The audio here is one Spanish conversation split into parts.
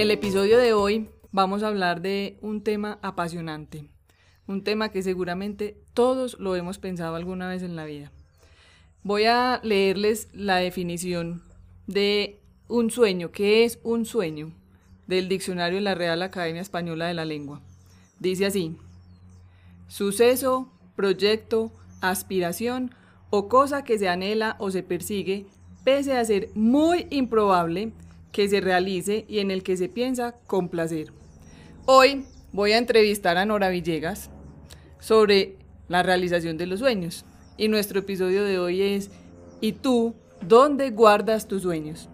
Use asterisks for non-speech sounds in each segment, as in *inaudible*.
El episodio de hoy vamos a hablar de un tema apasionante, un tema que seguramente todos lo hemos pensado alguna vez en la vida. Voy a leerles la definición de un sueño, ¿qué es un sueño? del diccionario de la Real Academia Española de la Lengua. Dice así, suceso, proyecto, aspiración o cosa que se anhela o se persigue, pese a ser muy improbable, que se realice y en el que se piensa con placer. Hoy voy a entrevistar a Nora Villegas sobre la realización de los sueños. Y nuestro episodio de hoy es ¿Y tú dónde guardas tus sueños?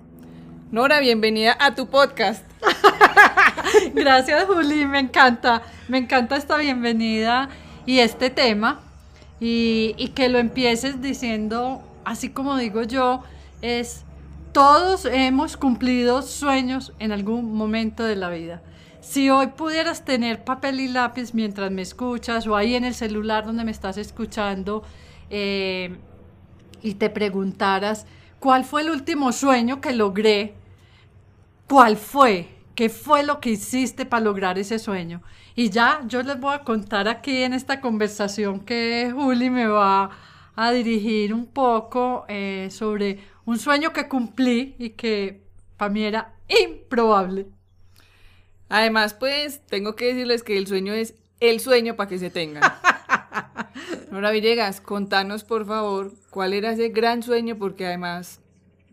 Nora, bienvenida a tu podcast. *laughs* Gracias, Juli, me encanta, me encanta esta bienvenida y este tema. Y, y que lo empieces diciendo, así como digo yo, es todos hemos cumplido sueños en algún momento de la vida. Si hoy pudieras tener papel y lápiz mientras me escuchas o ahí en el celular donde me estás escuchando eh, y te preguntaras cuál fue el último sueño que logré, cuál fue, qué fue lo que hiciste para lograr ese sueño. Y ya yo les voy a contar aquí en esta conversación que Juli me va a dirigir un poco eh, sobre un sueño que cumplí y que para mí era improbable. Además, pues tengo que decirles que el sueño es el sueño para que se tengan. *laughs* Nora Villegas, contanos por favor cuál era ese gran sueño, porque además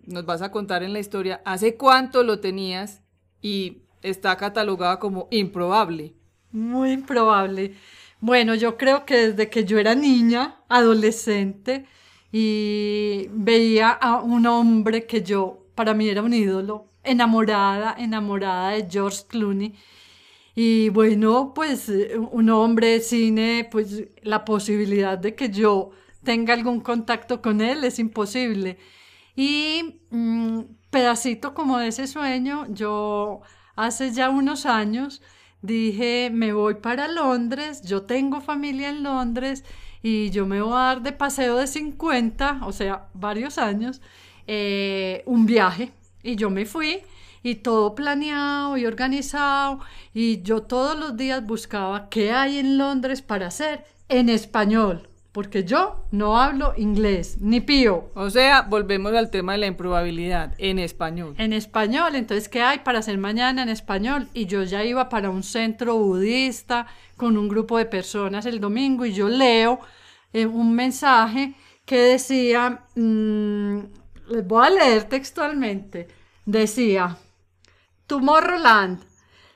nos vas a contar en la historia hace cuánto lo tenías y está catalogado como improbable. Muy improbable. Bueno, yo creo que desde que yo era niña, adolescente, y veía a un hombre que yo, para mí era un ídolo, enamorada, enamorada de George Clooney. Y bueno, pues un hombre de cine, pues la posibilidad de que yo tenga algún contacto con él es imposible. Y mm, pedacito como de ese sueño, yo hace ya unos años dije, me voy para Londres, yo tengo familia en Londres y yo me voy a dar de paseo de 50, o sea, varios años, eh, un viaje. Y yo me fui y todo planeado y organizado y yo todos los días buscaba qué hay en Londres para hacer en español, porque yo no hablo inglés, ni pío. O sea, volvemos al tema de la improbabilidad, en español. En español, entonces, ¿qué hay para hacer mañana en español? Y yo ya iba para un centro budista con un grupo de personas el domingo y yo leo eh, un mensaje que decía, mm, les voy a leer textualmente, decía, Tomorrowland,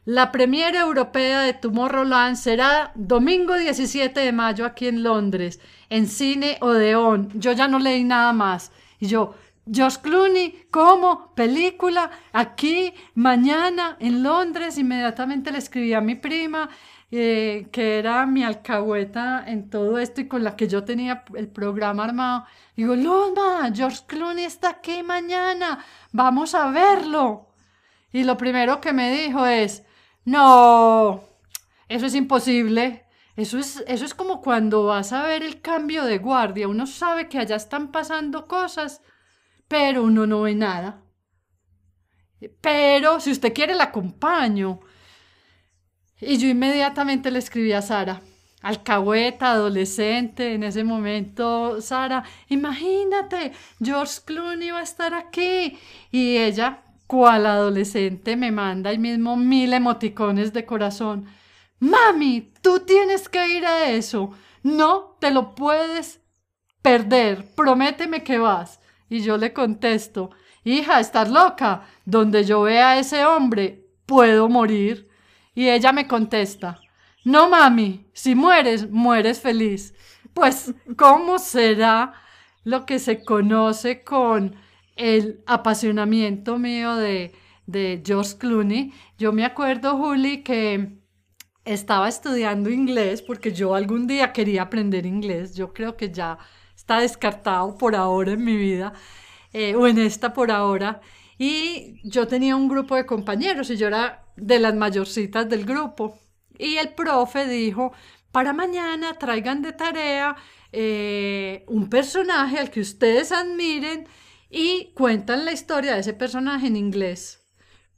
la premiere europea de Tomorrowland será domingo 17 de mayo aquí en Londres, en Cine Odeón. Yo ya no leí nada más. Y yo, Josh Clooney, ¿cómo? Película, aquí, mañana, en Londres. Inmediatamente le escribí a mi prima, eh, que era mi alcahueta en todo esto y con la que yo tenía el programa armado. Digo, Loma, George Clooney está aquí mañana, vamos a verlo. Y lo primero que me dijo es, no, eso es imposible. Eso es, eso es como cuando vas a ver el cambio de guardia. Uno sabe que allá están pasando cosas, pero uno no ve nada. Pero si usted quiere, la acompaño. Y yo inmediatamente le escribí a Sara, alcahueta, adolescente, en ese momento, Sara, imagínate, George Clooney va a estar aquí. Y ella, cual adolescente me manda el mismo mil emoticones de corazón. Mami, tú tienes que ir a eso. No te lo puedes perder. Prométeme que vas. Y yo le contesto, hija, estás loca. Donde yo vea a ese hombre, puedo morir. Y ella me contesta, no mami, si mueres, mueres feliz. Pues, ¿cómo será lo que se conoce con el apasionamiento mío de, de George Clooney. Yo me acuerdo, Juli, que estaba estudiando inglés porque yo algún día quería aprender inglés. Yo creo que ya está descartado por ahora en mi vida, eh, o en esta por ahora. Y yo tenía un grupo de compañeros y yo era de las mayorcitas del grupo. Y el profe dijo, para mañana traigan de tarea eh, un personaje al que ustedes admiren y cuentan la historia de ese personaje en inglés.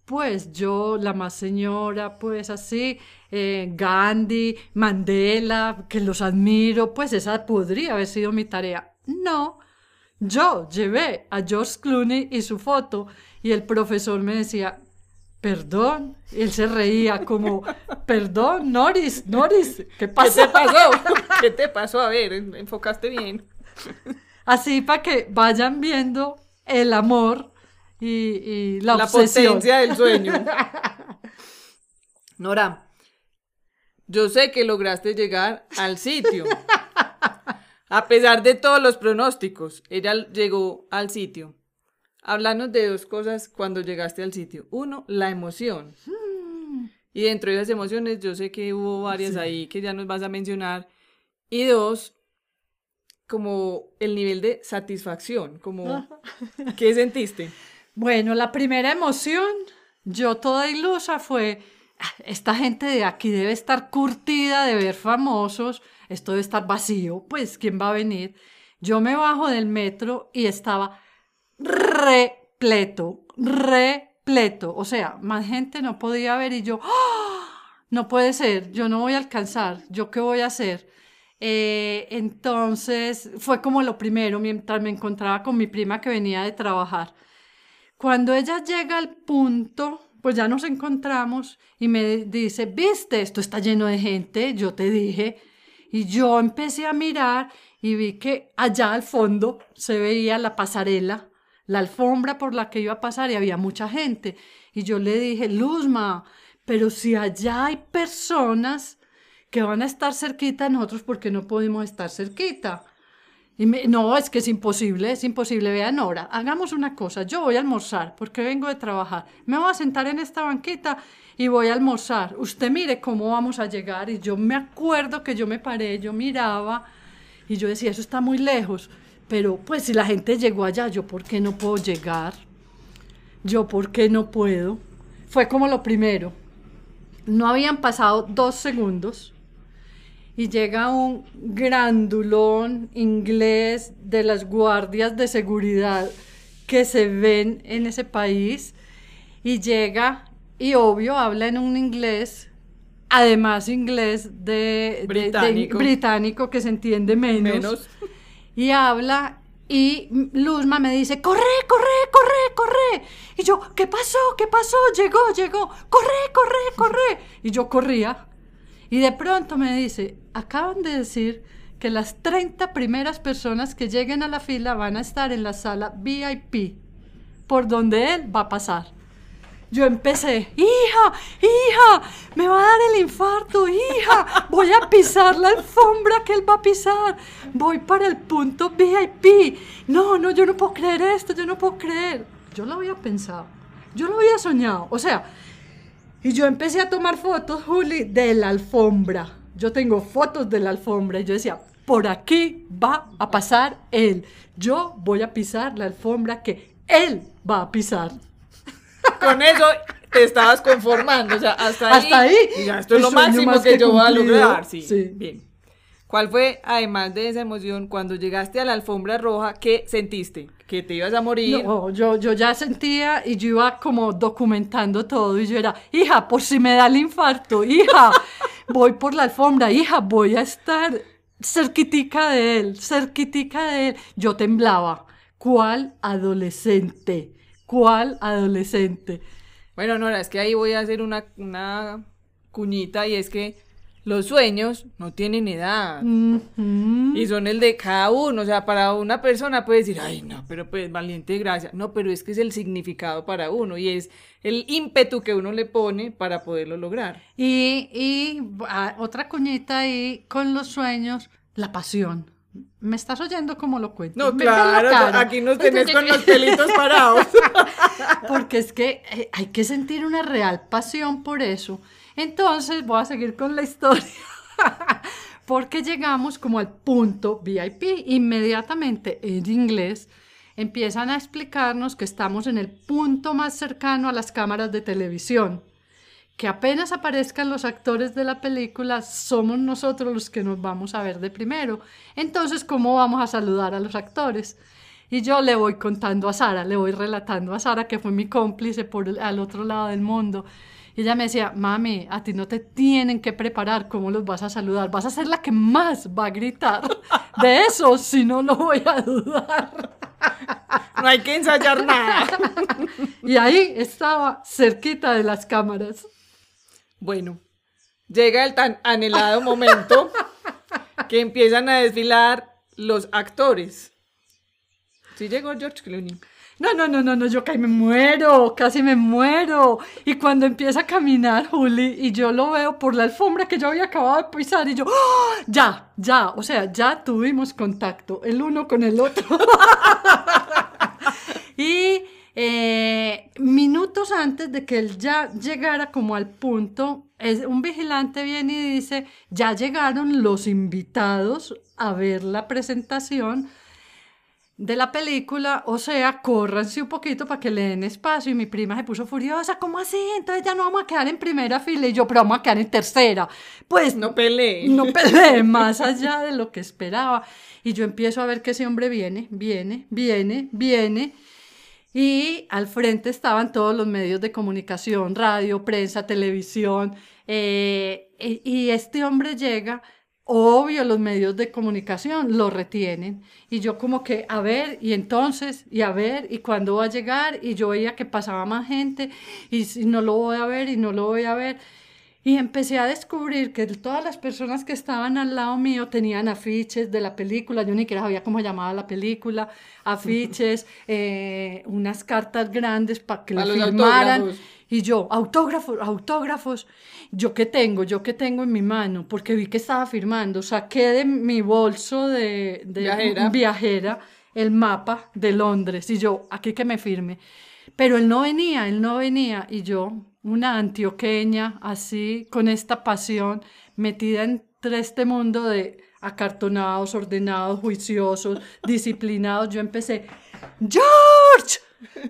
Pues yo, la más señora, pues así, eh, Gandhi, Mandela, que los admiro, pues esa podría haber sido mi tarea. No, yo llevé a George Clooney y su foto y el profesor me decía, perdón, y él se reía como, perdón, Norris, Norris, ¿qué pasó? ¿Qué te pasó? *laughs* ¿Qué te pasó? A ver, enfocaste bien. *laughs* Así para que vayan viendo el amor y, la, la obsesión. potencia del sueño. *laughs* Nora, yo sé que lograste llegar al sitio. A pesar de todos los pronósticos, ella llegó al sitio. Háblanos de dos cosas cuando llegaste al sitio. Uno, la emoción. Y dentro de esas emociones, yo sé que hubo varias ahí que ya nos vas a mencionar. Y dos, como el nivel de satisfacción, como ¿qué sentiste? Bueno, la primera emoción, yo toda ilusa fue, "Ah, esta gente de aquí debe estar curtida de ver famosos, esto debe estar vacío, pues ¿quién va a venir? Yo me bajo del metro y estaba repleto, repleto, o sea, más gente no podía ver y yo, ¡ah! no puede ser, yo no voy a alcanzar, yo qué voy a hacer. Eh, entonces fue como lo primero mientras me encontraba con mi prima que venía de trabajar. Cuando ella llega al punto, pues ya nos encontramos y me dice, viste, esto está lleno de gente, yo te dije. Y yo empecé a mirar y vi que allá al fondo se veía la pasarela, la alfombra por la que iba a pasar y había mucha gente. Y yo le dije, Luzma, pero si allá hay personas que van a estar cerquita de nosotros, ¿por qué no podemos estar cerquita? Y me- no, es que es imposible, es imposible. Vean, Nora, hagamos una cosa. Yo voy a almorzar porque vengo de trabajar. Me voy a sentar en esta banquita y voy a almorzar. Usted mire cómo vamos a llegar. Y yo me acuerdo que yo me paré, yo miraba y yo decía, eso está muy lejos. Pero pues si la gente llegó allá, ¿yo por qué no puedo llegar? ¿Yo por qué no puedo? Fue como lo primero. No habían pasado dos segundos y llega un grandulón inglés de las guardias de seguridad que se ven en ese país y llega y obvio habla en un inglés además inglés de, de- de- Británico. británico que se entiende menos, Menos. y habla y Luzma me dice, corre, corre, corre, corre. Y yo, ¿qué pasó? ¿Qué pasó? Llegó, llegó. Corre, corre, corre. Y yo corría. Y de pronto me dice, acaban de decir que las 30 primeras personas que lleguen a la fila van a estar en la sala VIP, por donde él va a pasar. Yo empecé, hija, hija, me va a dar el infarto, hija, voy a pisar la alfombra que él va a pisar, voy para el punto VIP. No, no, yo no puedo creer esto, yo no puedo creer. Yo lo había pensado, yo lo había soñado, o sea, y yo empecé a tomar fotos, Juli, de la alfombra. Yo tengo fotos de la alfombra y yo decía, por aquí va a pasar él. Yo voy a pisar la alfombra que él va a pisar. *laughs* Con eso te estabas conformando, o sea, hasta ahí. Hasta ahí. y ya, esto es lo máximo que, que yo voy a lograr. Sí, Sí. Bien. ¿Cuál fue, además de esa emoción, cuando llegaste a la alfombra roja, qué sentiste? ¿Que te ibas a morir? No, yo, yo ya sentía y yo iba como documentando todo y yo era, hija, por si me da el infarto, hija, voy por la alfombra, hija, voy a estar cerquitica de él, cerquitica de él. Yo temblaba. ¿Cuál adolescente? ¿Cuál adolescente? Bueno, Nora, es que ahí voy a hacer una, una cuñita y es que los sueños no tienen edad. Y son el de cada uno, o sea, para una persona puede decir, ay, no, pero pues valiente gracia. No, pero es que es el significado para uno y es el ímpetu que uno le pone para poderlo lograr. Y, y ah, otra cuñita ahí con los sueños, la pasión. ¿Me estás oyendo como lo cuento? No, claro, aquí nos tenés con los pelitos parados. *laughs* Porque es que eh, hay que sentir una real pasión por eso. Entonces voy a seguir con la historia. *laughs* Porque llegamos como al punto VIP. Inmediatamente en inglés empiezan a explicarnos que estamos en el punto más cercano a las cámaras de televisión. Que apenas aparezcan los actores de la película, somos nosotros los que nos vamos a ver de primero. Entonces, ¿cómo vamos a saludar a los actores? Y yo le voy contando a Sara, le voy relatando a Sara, que fue mi cómplice por al otro lado del mundo. Y ella me decía, mami, a ti no te tienen que preparar cómo los vas a saludar, vas a ser la que más va a gritar. De eso, si no lo voy a dudar. No hay que ensayar nada. Y ahí estaba, cerquita de las cámaras. Bueno, llega el tan anhelado momento que empiezan a desfilar los actores. Sí llegó George Clooney. No, no, no, no, no, yo casi me muero, casi me muero. Y cuando empieza a caminar Juli y yo lo veo por la alfombra que yo había acabado de pisar y yo, ¡ah! ya, ya, o sea, ya tuvimos contacto el uno con el otro. *laughs* y eh, minutos antes de que él ya llegara como al punto, es, un vigilante viene y dice, ya llegaron los invitados a ver la presentación de la película, o sea, córranse un poquito para que le den espacio. Y mi prima se puso furiosa, ¿cómo así? Entonces ya no vamos a quedar en primera fila. Y yo, pero vamos a quedar en tercera. Pues No peleé. no peleé *laughs* más allá de lo que esperaba. Y yo empiezo a ver que ese hombre viene, viene, viene, viene. Y al frente estaban todos los medios de comunicación, radio, prensa, televisión. eh, y- y este hombre llega, obvio, los medios de comunicación lo retienen. Y yo como que, a ver, y entonces, y a ver, y cuándo va a llegar. Y yo veía que pasaba más gente, y si no lo voy a ver, y no lo voy a ver. Y empecé a descubrir que todas las personas que estaban al lado mío tenían afiches de la película, yo ni siquiera sabía cómo llamaba la película, *laughs* afiches, eh, unas cartas grandes para que firmaran. autógrafos. Y yo, autógrafos, autógrafos, yo qué tengo, yo qué tengo en mi mano, porque vi que estaba firmando, saqué de mi bolso de, de Viajera. viajera el mapa de Londres y yo, aquí que me firme. Pero él no venía, él no venía y yo, una antioqueña así, con esta pasión, metida entre este mundo de acartonados, ordenados, juiciosos, disciplinados, yo empecé, George,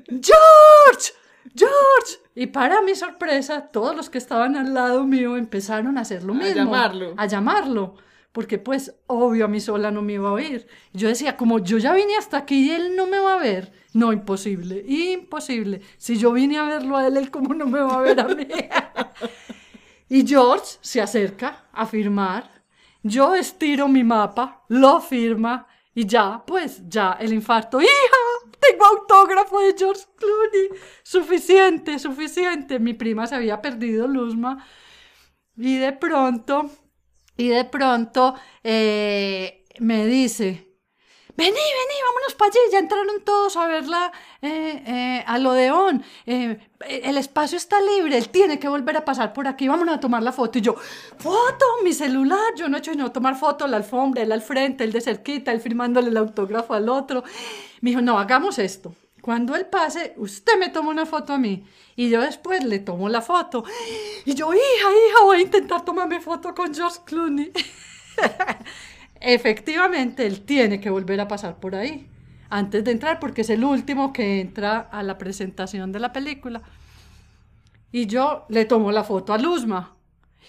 George, George. Y para mi sorpresa, todos los que estaban al lado mío empezaron a hacer lo A mismo. llamarlo. A llamarlo. Porque pues obvio a mí sola no me iba a oír. Yo decía, como yo ya vine hasta aquí y él no me va a ver. No, imposible, imposible. Si yo vine a verlo a él, él cómo no me va a ver a mí. *laughs* y George se acerca a firmar. Yo estiro mi mapa, lo firma y ya, pues ya el infarto. ¡Hija! Tengo autógrafo de George Clooney. Suficiente, suficiente. Mi prima se había perdido Luzma. Y de pronto, y de pronto eh, me dice, vení, vení, vámonos para allí. Ya entraron todos a verla eh, eh, a lo de On. Eh, el espacio está libre, él tiene que volver a pasar por aquí. Vámonos a tomar la foto. Y yo, foto, mi celular. Yo no he hecho sino tomar foto, la alfombra, él al frente, él de cerquita, él firmándole el autógrafo al otro. Me dijo, no, hagamos esto. Cuando él pase, usted me toma una foto a mí y yo después le tomo la foto. Y yo, hija, hija, voy a intentar tomarme foto con George Clooney. *laughs* Efectivamente, él tiene que volver a pasar por ahí antes de entrar porque es el último que entra a la presentación de la película. Y yo le tomo la foto a Luzma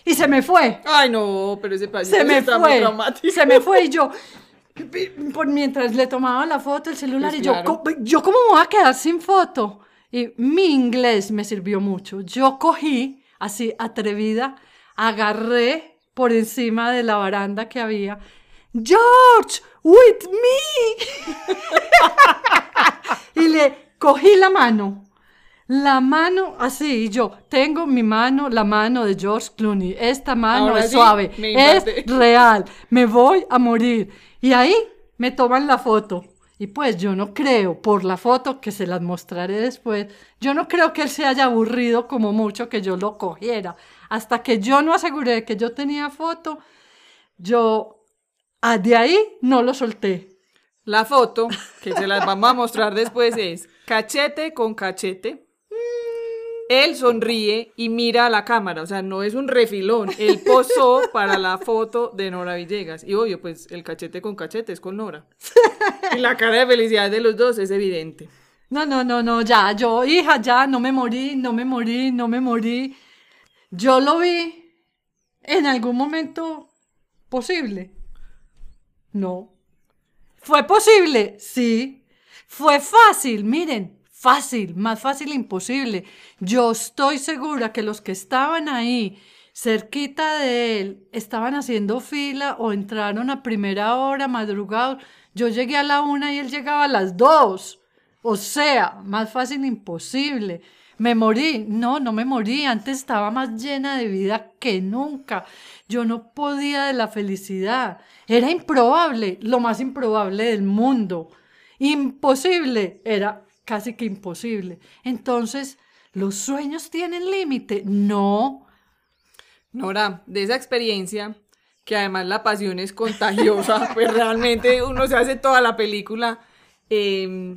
y se me fue Ay, no, pero ese pasito se me está muy fue, traumático. se me fue y yo, por mientras le tomaba la foto, el celular, Pues y yo, claro. "Co- yo cómo me voy a quedar sin foto. Y mi inglés me sirvió mucho. Yo cogí, así atrevida, agarré por encima de la baranda que había, George, with me. y le cogí la mano. La mano así, y yo tengo mi mano, la mano de George Clooney. Esta mano Ahora es sí, suave, es real, me voy a morir. Y ahí me toman la foto. Y pues yo no creo, por la foto que se las mostraré después, yo no creo que él se haya aburrido como mucho que yo lo cogiera. Hasta que yo no aseguré que yo tenía foto, yo Ah, de ahí no lo solté. La foto, que se las vamos a mostrar después, es cachete con cachete. Él sonríe y mira a la cámara, o sea, no es un refilón. Él posó para la foto de Nora Villegas. Y obvio, pues el cachete con cachete es con Nora. Y la cara de felicidad de los dos es evidente. No, no, no, no, ya, yo, hija, ya, no me morí, no me morí, no me morí. Yo lo vi en algún momento posible. No. ¿Fue posible? Sí. ¿Fue fácil? Miren, fácil, más fácil imposible. Yo estoy segura que los que estaban ahí cerquita de él estaban haciendo fila o entraron a primera hora, madrugados. Yo llegué a la una y él llegaba a las dos. O sea, más fácil imposible. Me morí. No, no me morí. Antes estaba más llena de vida que nunca. Yo no podía de la felicidad. Era improbable, lo más improbable del mundo. Imposible. Era casi que imposible. Entonces, ¿los sueños tienen límite? No. Nora, de esa experiencia, que además la pasión es contagiosa, *laughs* pues realmente uno se hace toda la película. Eh,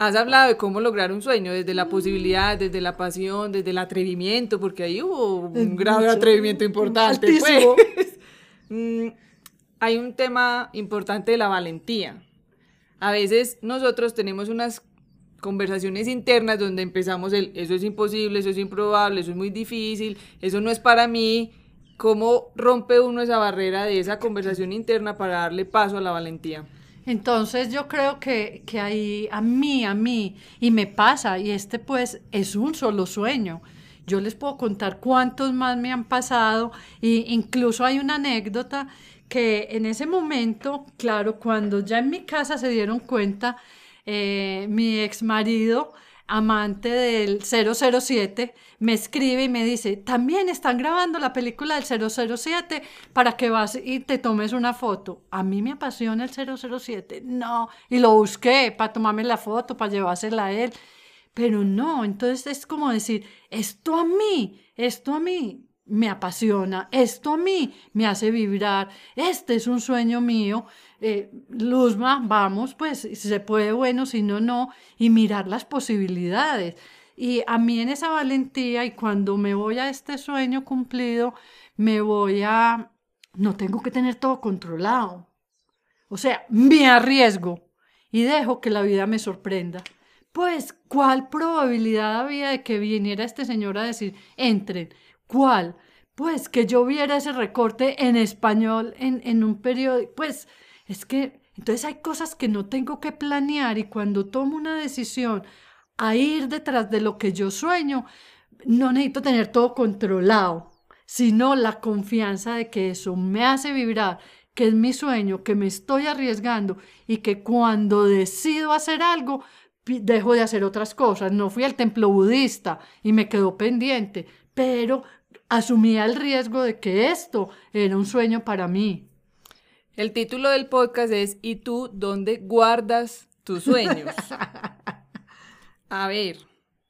Has hablado de cómo lograr un sueño, desde la posibilidad, desde la pasión, desde el atrevimiento, porque ahí hubo un grado de atrevimiento importante. Pues. *laughs* Mm, hay un tema importante de la valentía. A veces nosotros tenemos unas conversaciones internas donde empezamos el eso es imposible, eso es improbable, eso es muy difícil, eso no es para mí. ¿Cómo rompe uno esa barrera de esa conversación interna para darle paso a la valentía? Entonces yo creo que, que ahí a mí, a mí, y me pasa, y este pues es un solo sueño. Yo les puedo contar cuántos más me han pasado, e incluso hay una anécdota que en ese momento, claro, cuando ya en mi casa se dieron cuenta, eh, mi ex marido amante del 007, me escribe y me dice, también están grabando la película del 007 para que vas y te tomes una foto. A mí me apasiona el 007, no, y lo busqué para tomarme la foto, para llevársela a él, pero no, entonces es como decir, esto a mí, esto a mí me apasiona, esto a mí me hace vibrar, este es un sueño mío, eh, Luzma, vamos, pues si se puede, bueno, si no, no, y mirar las posibilidades. Y a mí en esa valentía y cuando me voy a este sueño cumplido, me voy a, no tengo que tener todo controlado. O sea, me arriesgo y dejo que la vida me sorprenda. Pues, ¿cuál probabilidad había de que viniera este señor a decir, entren? ¿Cuál? Pues que yo viera ese recorte en español en, en un periódico. Pues es que entonces hay cosas que no tengo que planear y cuando tomo una decisión a ir detrás de lo que yo sueño, no necesito tener todo controlado, sino la confianza de que eso me hace vibrar, que es mi sueño, que me estoy arriesgando y que cuando decido hacer algo, dejo de hacer otras cosas. No fui al templo budista y me quedó pendiente, pero asumía el riesgo de que esto era un sueño para mí. El título del podcast es ¿Y tú dónde guardas tus sueños? *laughs* A ver,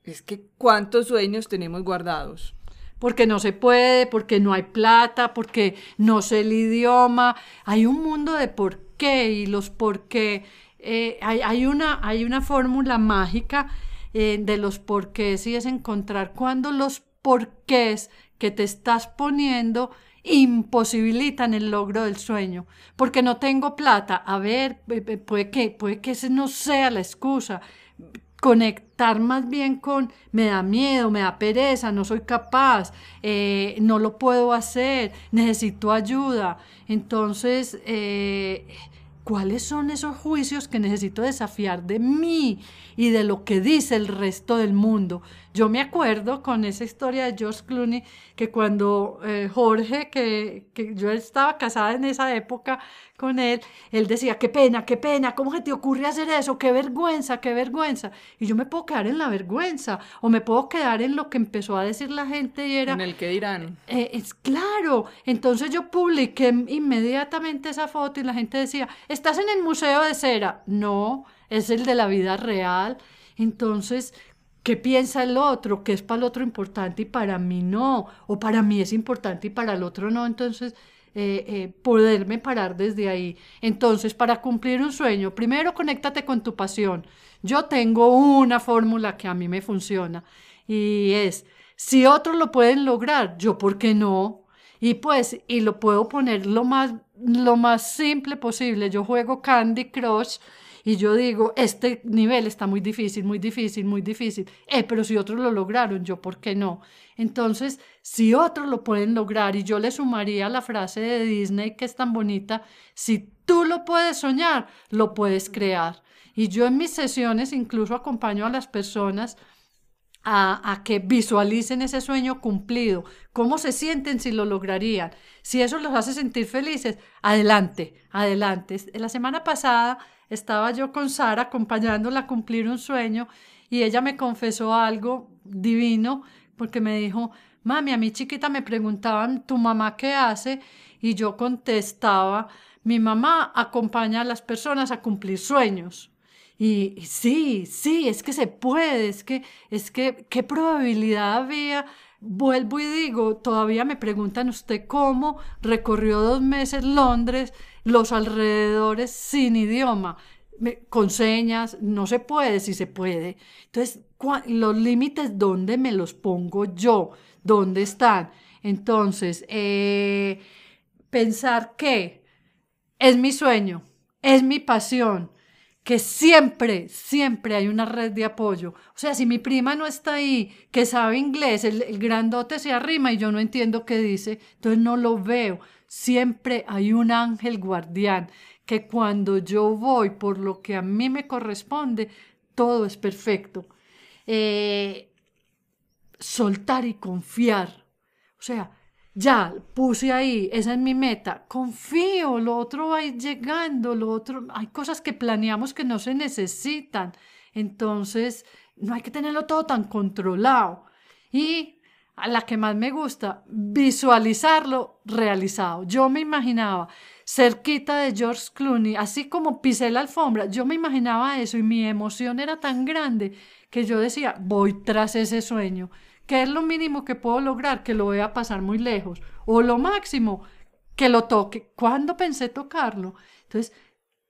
es que ¿cuántos sueños tenemos guardados? Porque no se puede, porque no hay plata, porque no sé el idioma. Hay un mundo de por qué y los por qué. Eh, hay, una, hay una fórmula mágica eh, de los porqués y es encontrar cuando los porqués que te estás poniendo imposibilitan el logro del sueño, porque no tengo plata. A ver, puede que, puede que ese no sea la excusa. Conectar más bien con me da miedo, me da pereza, no soy capaz, eh, no lo puedo hacer, necesito ayuda. Entonces, eh, ¿Cuáles son esos juicios que necesito desafiar de mí y de lo que dice el resto del mundo? Yo me acuerdo con esa historia de George Clooney que cuando eh, Jorge, que, que, yo estaba casada en esa época con él, él decía, qué pena, qué pena, ¿cómo se te ocurre hacer eso? Qué vergüenza, qué vergüenza. Y yo me puedo quedar en la vergüenza o me puedo quedar en lo que empezó a decir la gente y era... En el que dirán. Eh, es claro. Entonces yo publiqué inmediatamente esa foto y la gente decía, ¿estás en el Museo de Cera? No, es el de la vida real. Entonces, ¿Qué piensa el otro? ¿Qué es para el otro importante y para mí no? O para mí es importante y para el otro no. Entonces, eh, eh, poderme parar desde ahí. Entonces, para cumplir un sueño, primero conéctate con tu pasión. Yo tengo una fórmula que a mí me funciona y es, si otros lo pueden lograr, yo, ¿por qué no? Y pues, y lo puedo poner lo más, lo más simple posible. Yo juego Candy Crush y yo digo, este nivel está muy difícil, muy difícil, muy difícil. Eh, pero si otros lo lograron, yo, ¿por qué no? Entonces, si otros lo pueden lograr, y yo le sumaría la frase de Disney que es tan bonita, si tú lo puedes soñar, lo puedes crear. Y yo en mis sesiones incluso acompaño a las personas a, que visualicen ese sueño cumplido, cómo se sienten si lo lograrían. Si eso los hace sentir felices, adelante, adelante. La semana pasada estaba yo con Sara acompañándola a cumplir un sueño y ella me confesó algo divino porque me dijo, mami, a mi chiquita me preguntaban, ¿tu mamá qué hace? Y yo contestaba, mi mamá acompaña a las personas a cumplir sueños. Y, sí, sí, es que se puede, es que, es que, ¿qué probabilidad había? Vuelvo y digo, todavía me preguntan usted cómo recorrió dos meses Londres, los alrededores sin idioma, con señas, no se puede, si se puede. Entonces, los límites, ¿dónde me los pongo yo? ¿Dónde están? Entonces, eh, pensar que es mi sueño, es mi pasión, que siempre, siempre hay una red de apoyo. O sea, si mi prima no está ahí, que sabe inglés, el, grandote se arrima y yo no entiendo qué dice, entonces no lo veo. Siempre hay un ángel guardián que cuando yo voy por lo que a mí me corresponde, todo es perfecto. Eh, soltar y confiar. O sea, ya puse ahí, esa es mi meta, confío, lo otro va a ir llegando, lo otro, hay cosas que planeamos que no se necesitan, entonces no hay que tenerlo todo tan controlado. Y a la que más me gusta, visualizarlo realizado. Yo me imaginaba cerquita de George Clooney, así como pisé la alfombra, yo me imaginaba eso y mi emoción era tan grande que yo decía, voy tras ese sueño. ¿Qué es lo mínimo que puedo lograr? Que lo voy a pasar muy lejos. O lo máximo, que lo toque. ¿Cuándo pensé tocarlo? Entonces,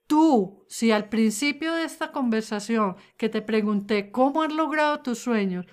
tú, si al principio de esta conversación que te pregunté cómo has logrado tus sueños,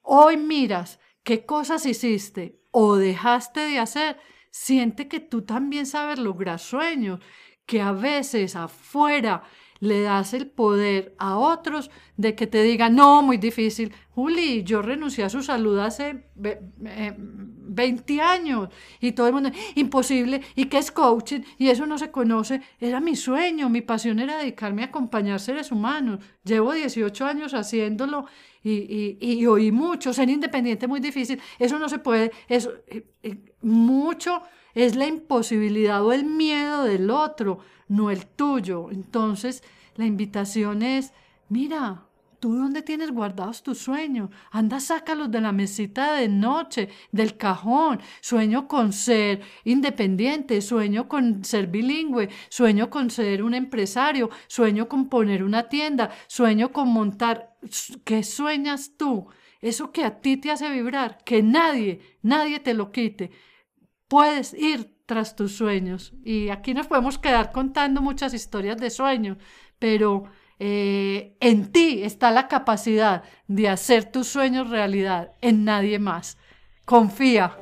hoy miras qué cosas hiciste o dejaste de hacer, siente que tú también sabes lograr sueños, que a veces afuera le das el poder a otros de que te digan, no, muy difícil. Juli, yo renuncié a su salud hace 20 eh, años y todo el mundo, imposible, y qué es coaching, y eso no se conoce. Era mi sueño, mi pasión era dedicarme a acompañar seres humanos. Llevo 18 años haciéndolo y, y, oí mucho, ser independiente muy difícil. Eso no se puede, eso, eh, eh, mucho es la imposibilidad o el miedo del otro no el tuyo. Entonces, la invitación es, mira, ¿Tú dónde tienes guardados tus sueños? Anda, sácalos de la mesita de noche, del cajón. Sueño con ser independiente, sueño con ser bilingüe, sueño con ser un empresario, sueño con poner una tienda, sueño con montar. ¿Qué sueñas tú? Eso que a ti te hace vibrar, que nadie, nadie te lo quite. Puedes ir tras tus sueños. Y aquí nos podemos quedar contando muchas historias de sueños, pero eh, en ti está la capacidad de hacer tus sueños realidad, en nadie más. Confía.